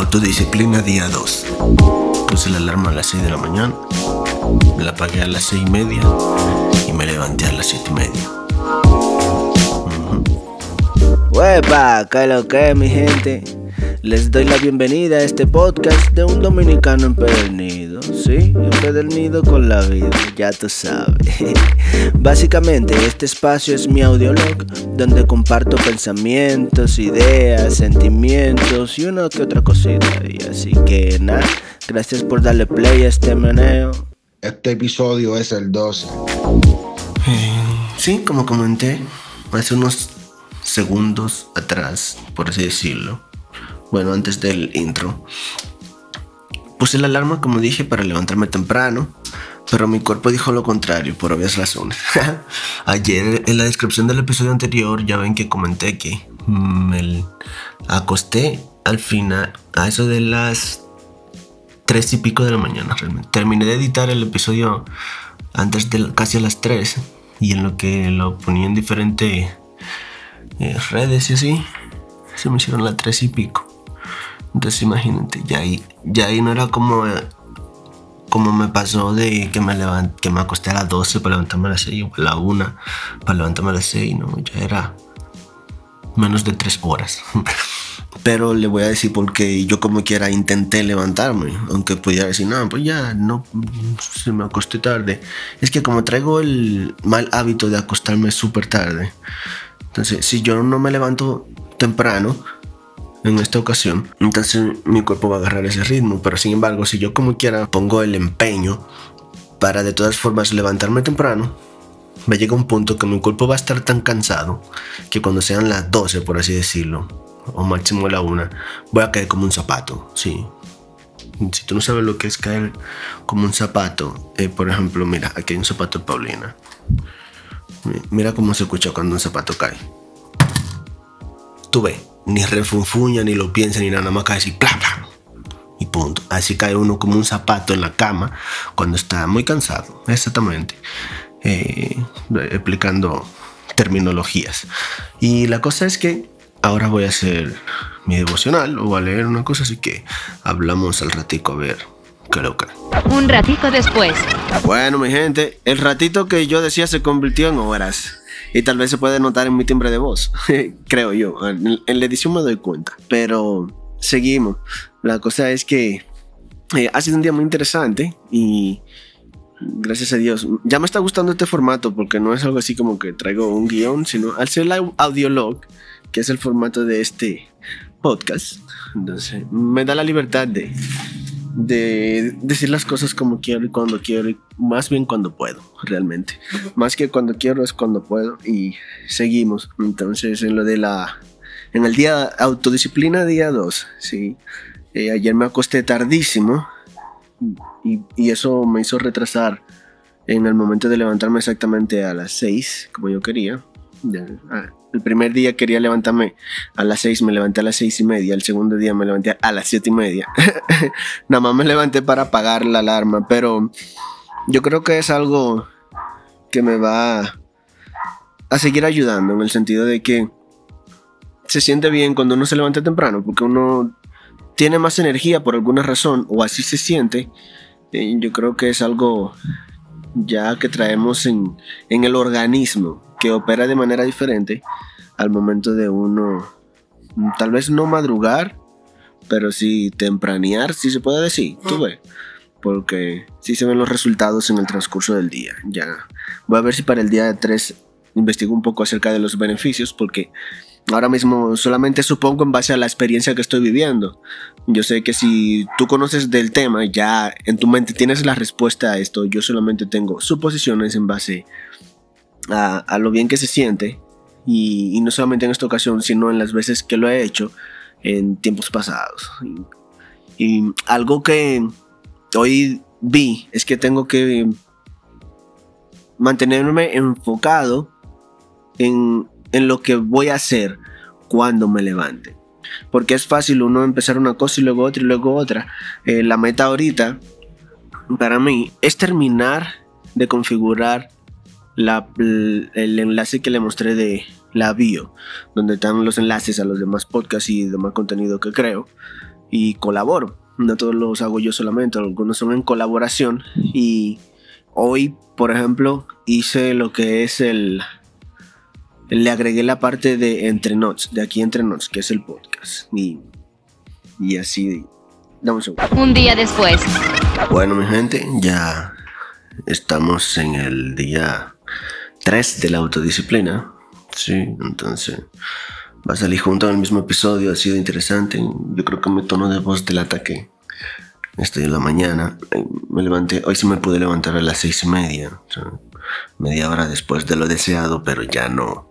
Autodisciplina día 2. Puse la alarma a las 6 de la mañana, me la apagué a las 6 y media y me levanté a las 7 y media. Huepa, ¿qué lo que mi gente? Les doy la bienvenida a este podcast de un dominicano empedernido, ¿sí? Empedernido con la vida, ya tú sabes. Básicamente, este espacio es mi audiolog, donde comparto pensamientos, ideas, sentimientos y una que otra cosita. Y así que nada, gracias por darle play a este meneo. Este episodio es el 12. Eh, sí, como comenté hace unos segundos atrás, por así decirlo bueno, antes del intro. Puse la alarma, como dije, para levantarme temprano, pero mi cuerpo dijo lo contrario, por obvias razones. Ayer, en la descripción del episodio anterior, ya ven que comenté que me acosté al final, a eso de las tres y pico de la mañana, realmente. Terminé de editar el episodio antes de casi a las 3 y en lo que lo ponía en diferentes eh, redes y así, se me hicieron las tres y pico. Entonces imagínate, ya ahí, ya ahí no era como, como me pasó de que me, levant, que me acosté a las 12 para levantarme a las 6 o a la 1 para levantarme a las 6, no, ya era menos de 3 horas. Pero le voy a decir porque yo como quiera intenté levantarme, aunque pudiera decir, no, pues ya no, se me acosté tarde. Es que como traigo el mal hábito de acostarme súper tarde, entonces si yo no me levanto temprano, en esta ocasión, entonces mi cuerpo va a agarrar ese ritmo. Pero sin embargo, si yo como quiera pongo el empeño para de todas formas levantarme temprano, me llega un punto que mi cuerpo va a estar tan cansado que cuando sean las 12, por así decirlo, o máximo la 1, voy a caer como un zapato, sí. Si tú no sabes lo que es caer como un zapato, eh, por ejemplo, mira, aquí hay un zapato de Paulina. Mira cómo se escucha cuando un zapato cae. Tú ves ni refunfuña, ni lo piensa, ni nada, más cae así, ¡pla, Y punto. Así cae uno como un zapato en la cama cuando está muy cansado. Exactamente. Eh, explicando terminologías. Y la cosa es que ahora voy a hacer mi devocional o a leer una cosa, así que hablamos al ratico a ver qué loca. Un ratico después. Bueno, mi gente, el ratito que yo decía se convirtió en horas y tal vez se puede notar en mi timbre de voz, creo yo. En, la edición me doy cuenta, pero seguimos. La cosa es que eh, ha sido un día muy interesante y gracias a Dios. Ya me está gustando este formato porque no es algo así como que traigo un guion, sino al ser la audiolog, que es el formato de este podcast, entonces me da la libertad de de decir las cosas como quiero y cuando quiero, y más bien cuando puedo, realmente. Más que cuando quiero es cuando puedo y seguimos. Entonces, en lo de la. En el día autodisciplina, día 2, sí. Eh, ayer me acosté tardísimo y, y, eso me hizo retrasar en el momento de levantarme exactamente a las 6, como yo quería. Ah, el primer día quería levantarme a las 6, me levanté a las 6 y media. El segundo día me levanté a las 7 y media. Nada más me levanté para apagar la alarma, pero yo creo que es algo que me va a seguir ayudando en el sentido de que se siente bien cuando uno se levanta temprano, porque uno tiene más energía por alguna razón, o así se siente. yo creo que es algo ya que traemos en el organismo que opera de manera diferente al momento de uno, tal vez no madrugar, pero sí tempranear, si se puede decir, tú ves. Porque sí se ven los resultados en el transcurso del día. Ya voy a ver si para el día 3 investigo un poco acerca de los beneficios, porque ahora mismo solamente supongo en base a la experiencia que estoy viviendo. Yo sé que si tú conoces del tema, ya en tu mente tienes la respuesta a esto. Yo solamente tengo suposiciones en base a, lo bien que se siente. Y, no solamente en esta ocasión, sino en las veces que lo he hecho en tiempos pasados. Y, algo que hoy vi es que tengo que mantenerme enfocado en, en lo que voy a hacer cuando me levante. Porque es fácil uno empezar una cosa y luego otra y luego otra. Eh, la meta ahorita, para mí, es terminar de configurar el enlace que le mostré de la bio, donde están los enlaces a los demás podcasts y demás contenido que creo. y colaboro. No todos los hago yo solamente, algunos son en colaboración. Y hoy, por ejemplo, hice lo que es el... Le agregué la parte de Entre Notes, de aquí Entre Notes, que es el podcast. Y, y así... Dame un segundo. Un día después. Bueno, mi gente, ya estamos en el día 3 de la autodisciplina. Sí, entonces va a salir junto al mismo episodio, ha sido interesante. Yo creo que mi tono de voz delata que estoy en la mañana. Eh, Me levanté, hoy sí me pude levantar a las seis y media, media hora después de lo deseado, pero ya no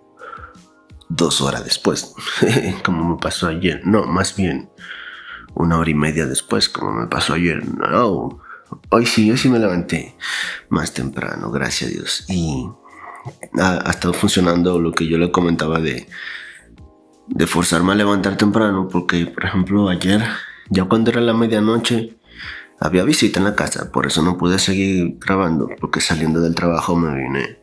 dos horas después, como me pasó ayer. No, más bien una hora y media después, como me pasó ayer. No, hoy sí, hoy sí me levanté más temprano, gracias a Dios. Y ha, estado funcionando lo que yo le comentaba de, de forzarme a levantar temprano, porque por ejemplo ayer, ya cuando era la medianoche, había visita en la casa, por eso no pude seguir grabando, porque saliendo del trabajo me vine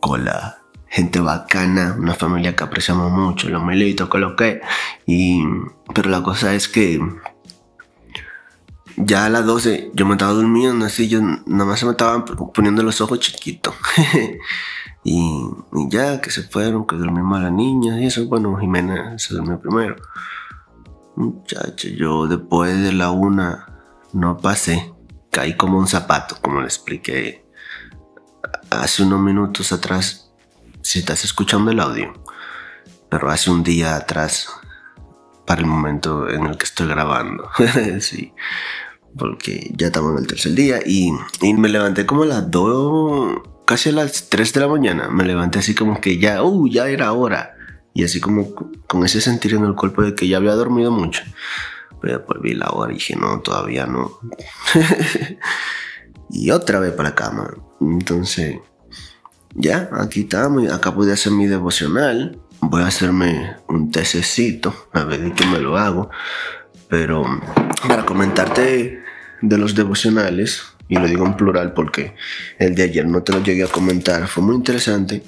con la gente bacana, una familia que apreciamos mucho, los militos, con lo que. Y, pero la cosa es que ya a las 12 yo me estaba durmiendo, así yo nada más se me estaban poniendo los ojos chiquitos. y, ya que se fueron, que durmimos a la niña y eso, bueno, Jimena se durmió primero. Muchacho, yo después de la una no pasé, caí como un zapato, como le expliqué hace unos minutos atrás, si estás escuchando el audio, pero hace un día atrás, para el momento en el que estoy grabando, sí, porque ya estamos en el tercer día y, y me levanté como a las 2, casi a las 3 de la mañana, me levanté así como que ya, uh, ya era hora, y así como con ese sentir en el cuerpo de que ya había dormido mucho. Pero después vi la hora y dije, no, todavía no. y otra vez para la cama. Entonces, ya, aquí estamos. Acá pude hacer mi devocional. Voy a hacerme un tececito, a ver de me lo hago. Pero para comentarte de los devocionales, y lo digo en plural porque el de ayer no te lo llegué a comentar, fue muy interesante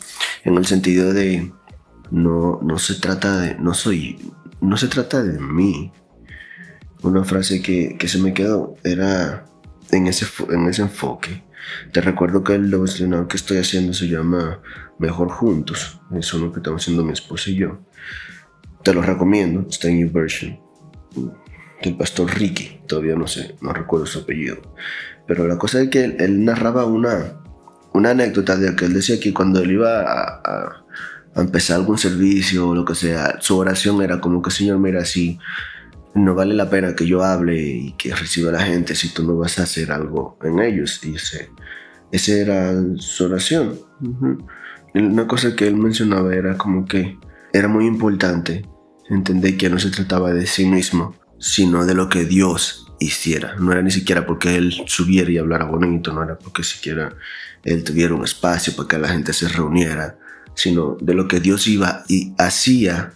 en el sentido de no, no se trata de, no soy, no se trata de mí, una frase que, que se me quedó era en ese, en ese enfoque. Te recuerdo que el devocional que estoy haciendo se llama Mejor Juntos. Eso es lo que estamos haciendo mi esposa y yo. Te lo recomiendo, está en YouVersion. Del pastor Ricky, todavía no sé, no recuerdo su apellido. Pero la cosa es que él, él narraba una, una anécdota de que él decía que cuando él iba a, a, a empezar algún servicio o lo que sea, su oración era como que, Señor, mira, si no vale la pena que yo hable y que reciba a la gente si tú no vas a hacer algo en ellos. Y ese, esa era su oración. Una cosa que él mencionaba era como que era muy importante entender que no se trataba de sí mismo, sino de lo que Dios hiciera. No era ni siquiera porque él subiera y hablara bonito, no era porque siquiera él tuviera un espacio para que la gente se reuniera, sino de lo que Dios iba y hacía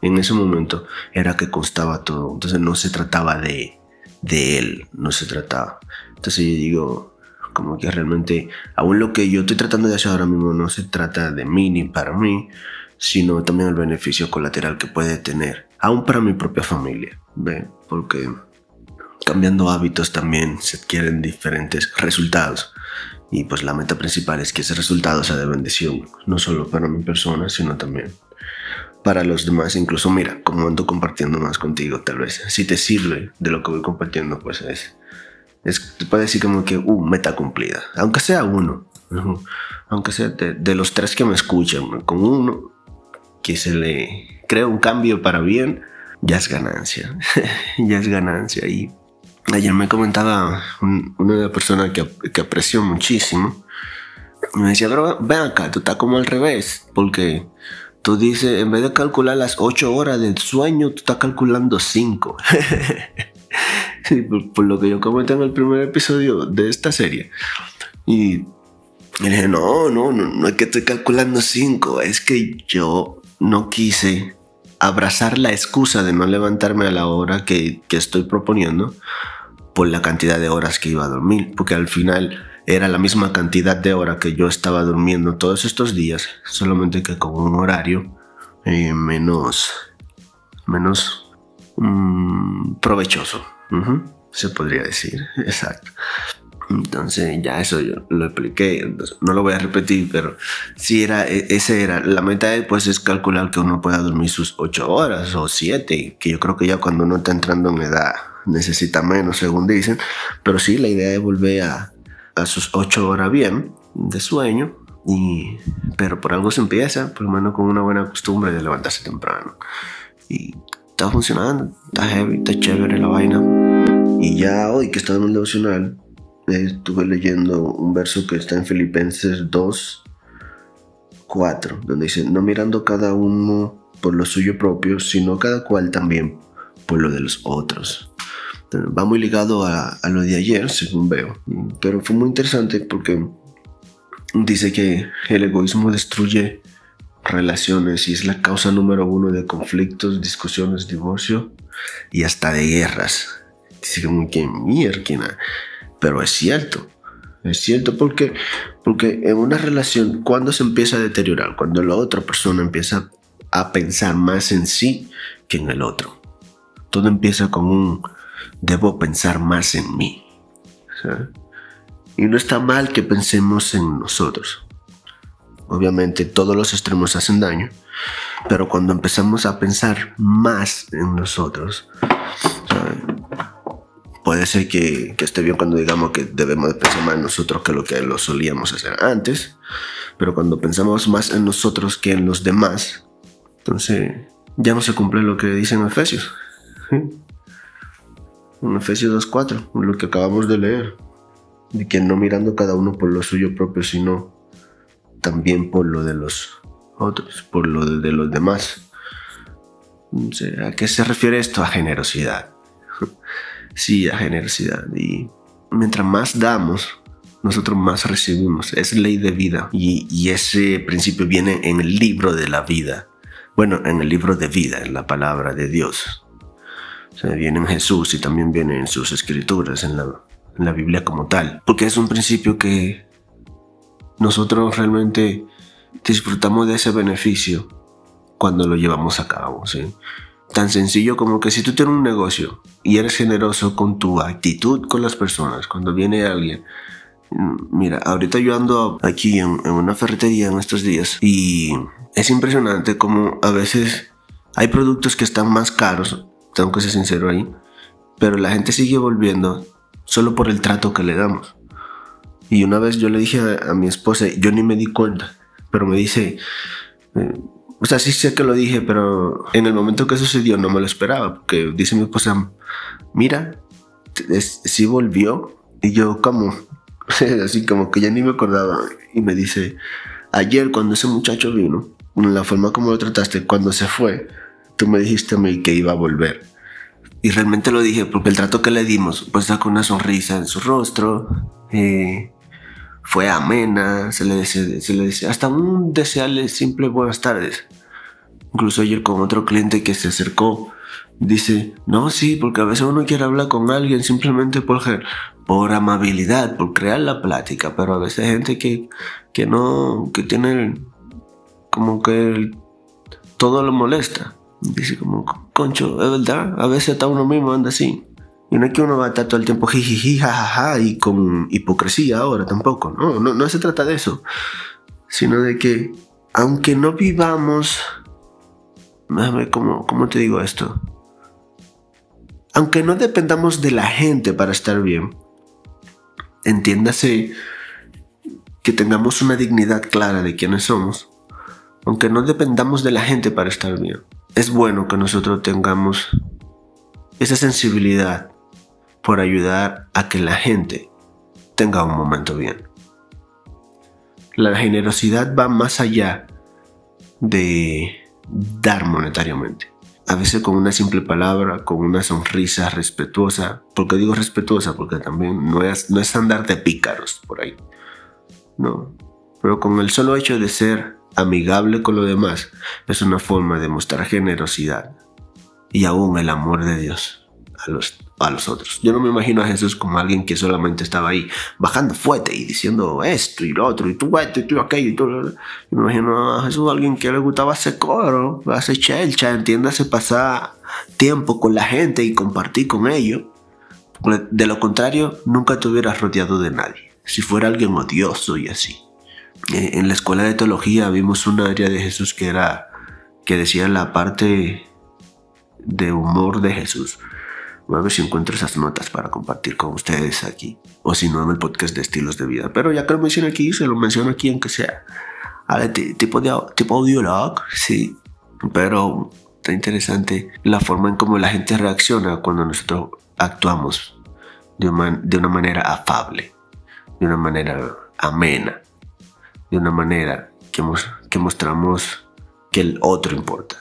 en ese momento era que constaba todo. Entonces no se trataba de, de él, no se trataba. Entonces yo digo, como que realmente, aún lo que yo estoy tratando de hacer ahora mismo no se trata de mí ni para mí, sino también el beneficio colateral que puede tener, aún para mi propia familia. ¿ve? Porque cambiando hábitos también se adquieren diferentes resultados. Y pues la meta principal es que ese resultado sea de bendición, no solo para mi persona, sino también para los demás. Incluso, mira, como ando compartiendo más contigo, tal vez, si te sirve de lo que voy compartiendo, pues es, es te puede decir como que, uh, meta cumplida, aunque sea uno, aunque sea de, de, los tres que me escuchan, con uno que se le crea un cambio para bien, ya es ganancia, ya es ganancia. Y ayer me comentaba un, una persona que, que aprecio muchísimo, me decía, pero ven acá, tú estás como al revés, porque tú dices, en vez de calcular las 8 horas del sueño, tú estás calculando 5. sí, por, por, lo que yo comenté en el primer episodio de esta serie. Y, le dije, no, no, no, no es que estoy calculando 5, es que yo no quise abrazar la excusa de no levantarme a la hora que, que estoy proponiendo por la cantidad de horas que iba a dormir, porque al final era la misma cantidad de horas que yo estaba durmiendo todos estos días, solamente que con un horario eh, menos, menos mm, provechoso. Se podría decir, exacto. Entonces ya eso yo lo expliqué, no lo voy a repetir, pero sí era, e- ese era, la meta pues es calcular que uno pueda dormir sus ocho horas o siete, que yo creo que ya cuando uno está entrando en edad necesita menos, según dicen, pero sí la idea es volver a, a sus ocho horas bien de sueño, y, pero por algo se empieza, por lo menos con una buena costumbre de levantarse temprano. Y está funcionando, está heavy, está chévere la vaina. Y ya hoy que estaba en el devocional, eh, estuve leyendo un verso que está en Filipenses 2, 4, donde dice, no mirando cada uno por lo suyo propio, sino cada cual también por lo de los otros. Va muy ligado a, a lo de ayer, según veo, pero fue muy interesante porque dice que el egoísmo destruye relaciones y es la causa número uno de conflictos, discusiones, divorcio y hasta de guerras. Dice como que mierda, pero es cierto. Es cierto porque, porque en una relación, cuando se empieza a deteriorar, cuando la otra persona empieza a pensar más en sí que en el otro. Todo empieza con un debo pensar más en mí. Y no está mal que pensemos en nosotros. Obviamente todos los extremos hacen daño, pero cuando empezamos a pensar más en nosotros, puede ser que, que esté bien cuando digamos que debemos de pensar más en nosotros que lo que lo solíamos hacer antes, pero cuando pensamos más en nosotros que en los demás, entonces ya no se cumple lo que dice en Efesios. En Efesios 2.4, lo que acabamos de leer, de que no mirando cada uno por lo suyo propio, sino también por lo de los otros, por lo de, de los demás. ¿A qué se refiere esto? A generosidad. Sí, a generosidad. Y mientras más damos, nosotros más recibimos. Es ley de vida. Y, y ese principio viene en el libro de la vida. Bueno, en el libro de vida, en la palabra de Dios. O sea, viene en Jesús y también viene en sus escrituras, en la, en la Biblia como tal. Porque es un principio que nosotros realmente disfrutamos de ese beneficio cuando lo llevamos a cabo. ¿sí? Tan sencillo como que si tú tienes un negocio y eres generoso con tu actitud con las personas, cuando viene alguien, mira, ahorita yo ando aquí en, en una ferretería en estos días y es impresionante como a veces hay productos que están más caros, tengo que ser sincero ahí, pero la gente sigue volviendo solo por el trato que le damos. Y una vez yo le dije a, a mi esposa, yo ni me di cuenta, pero me dice, eh, o sea, sí sé que lo dije, pero en el momento que sucedió no me lo esperaba, porque dice mi esposa, mira, es, sí volvió, y yo como, así como que ya ni me acordaba, y me dice, ayer cuando ese muchacho vino, la forma como lo trataste, cuando se fue, tú me dijiste a mí que iba a volver. Y realmente lo dije porque el trato que le dimos, pues sacó una sonrisa en su rostro, eh, fue amena, se le decía, se le decía hasta un desearle simple buenas tardes. Incluso ayer con otro cliente que se acercó, dice, no, sí, porque a veces uno quiere hablar con alguien simplemente por, por amabilidad, por crear la plática, pero a veces hay gente que, que no, que tiene como que el- todo lo molesta. Dice como, concho, es verdad, a veces hasta uno mismo anda así. Y no es que uno va a estar todo el tiempo jijiji, jajaja, y con hipocresía ahora tampoco. No, no, no se trata de eso. Sino de que, aunque no vivamos. Déjame, ¿cómo, ¿cómo te digo esto? Aunque no dependamos de la gente para estar bien, entiéndase que tengamos una dignidad clara de quiénes somos, aunque no dependamos de la gente para estar bien, es bueno que nosotros tengamos esa sensibilidad por ayudar a que la gente tenga un momento bien. La generosidad va más allá de dar monetariamente. A veces con una simple palabra, con una sonrisa respetuosa. ¿Por qué digo respetuosa? Porque también no es, no es andar de pícaros por ahí. No. Pero con el solo hecho de ser amigable con los demás es una forma de mostrar generosidad y aún el amor de Dios a los, a los otros. Yo no me imagino a Jesús como alguien que solamente estaba ahí bajando fuerte y diciendo esto y lo otro, y tú esto y tú aquello y todo. Yo me imagino a Jesús alguien que le gustaba hacer coro, hacer chelcha, entiéndase, pasar tiempo con la gente y compartir con ellos. De lo contrario, nunca te hubieras rodeado de nadie. Si fuera alguien odioso y así. Eh, en la escuela de teología vimos un área de Jesús que era que decía la parte de humor de Jesús. Voy a ver si encuentro esas notas para compartir con ustedes aquí. O si no, en el podcast de estilos de vida. Pero ya que lo menciono aquí, se lo menciono aquí, aunque sea. A ver, tipo, de, tipo audiolog, sí. Pero está interesante la forma en cómo la gente reacciona cuando nosotros actuamos de una, de una manera afable, de una manera amena, de una manera que, que mostramos que el otro importa.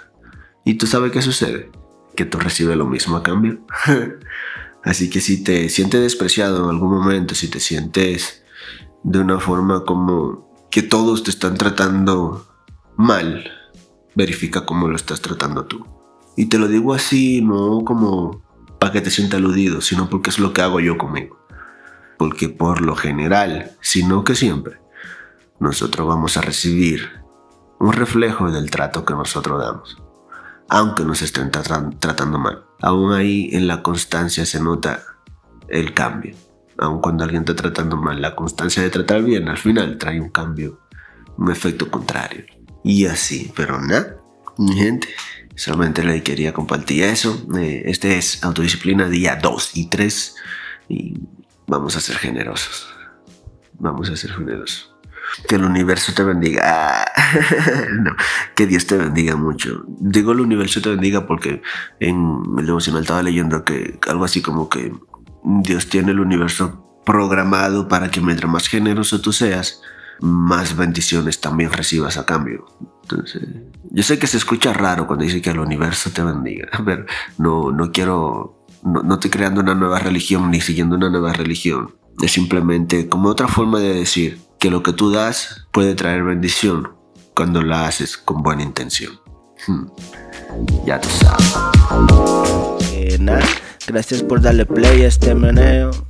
¿Y tú sabes qué sucede? Que tú recibes lo mismo a cambio. Así que si te sientes despreciado en algún momento, si te sientes de una forma como que todos te están tratando mal, verifica cómo lo estás tratando tú. Y te lo digo así, no como para que te sienta aludido, sino porque es lo que hago yo conmigo. Porque por lo general, sino que siempre, nosotros vamos a recibir un reflejo del trato que nosotros damos, aunque nos estén tratando mal. Aún ahí en la constancia se nota el cambio. Aun cuando alguien está tratando mal, la constancia de tratar bien al final trae un cambio, un efecto contrario. Y así, pero nada, mi gente, solamente le quería compartir eso. Eh, este es autodisciplina día 2 y 3 y vamos a ser generosos. Vamos a ser generosos. Que el universo te bendiga. no, que Dios te bendiga mucho. Digo el universo te bendiga porque en el devocional estaba leyendo que algo así como que Dios tiene el universo programado para que mientras más generoso tú seas, más bendiciones también recibas a cambio. Entonces, yo sé que se escucha raro cuando dice que el universo te bendiga, pero no, no quiero, no, no estoy creando una nueva religión ni siguiendo una nueva religión. Es simplemente como otra forma de decir que lo que tú das puede traer bendición cuando la haces con buena intención. Hmm. Ya tú sabes. Eh, gracias por darle play a este meneo